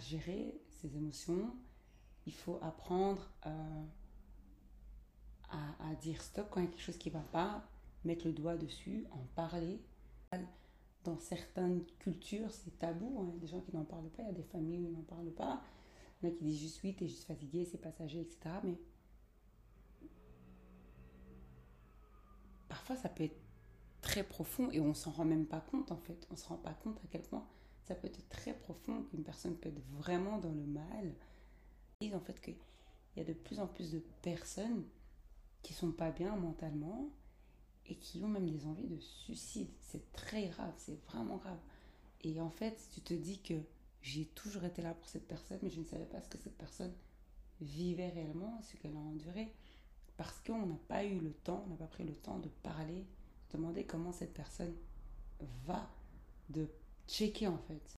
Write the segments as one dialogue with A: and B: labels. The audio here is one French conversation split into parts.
A: gérer ses émotions. Il faut apprendre euh, à, dire stop quand il y a quelque chose qui ne va pas, mettre le doigt dessus, en parler. Dans certaines cultures, c'est tabou. Hein. Il y a des gens qui n'en parlent pas, il y a des familles où ils n'en parlent pas. Il y en a qui disent juste oui, t'es juste fatigué, c'est passager, etc. Mais parfois, ça peut être très profond et on s'en rend même pas compte en fait. On se rend pas compte à quel point ça peut être très profond, qu'une personne peut être vraiment dans le mal. Ils en fait qu'il y a de plus en plus de personnes qui sont pas bien mentalement et qui ont même des envies de suicide. C'est très grave, c'est vraiment grave. Et en fait, tu te dis que j'ai toujours été là pour cette personne, mais je ne savais pas ce que cette personne vivait réellement, ce qu'elle a enduré, parce qu'on n'a pas eu le temps, on n'a pas pris le temps de parler, de demander comment cette personne va, de checker en fait.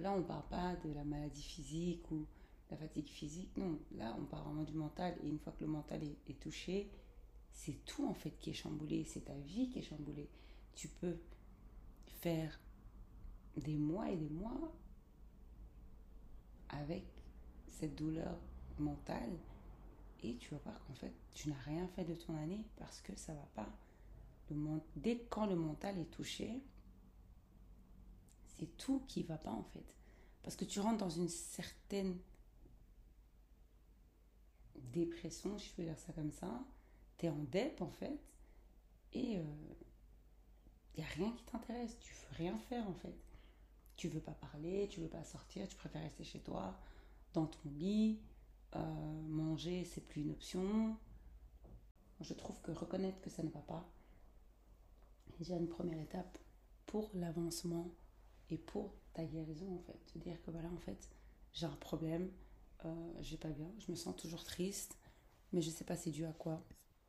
A: là, on ne parle pas de la maladie physique ou la fatigue physique, non. Là, on parle vraiment du mental. Et une fois que le mental est, touché, c'est tout en fait qui est chamboulé. C'est ta vie qui est chamboulée. Tu peux faire des mois et des mois avec cette douleur mentale et tu vas voir qu'en fait tu n'as rien fait de ton année parce que ça va pas. Dès quand le mental est touché, c'est tout qui va pas en fait. Parce que tu rentres dans une certaine dépression, si je peux dire ça comme ça. Tu es en dep en fait. Et il euh, n'y a rien qui t'intéresse. Tu veux rien faire en fait. Tu veux pas parler, tu veux pas sortir, tu préfères rester chez toi, dans ton lit. Euh, manger, c'est plus une option. Je trouve que reconnaître que ça ne va pas est déjà une première étape pour l'avancement et pour ta guérison en fait. Te dire que voilà, en fait, j'ai un problème, euh, je vais pas bien, je me sens toujours triste, mais je sais pas c'est dû à quoi.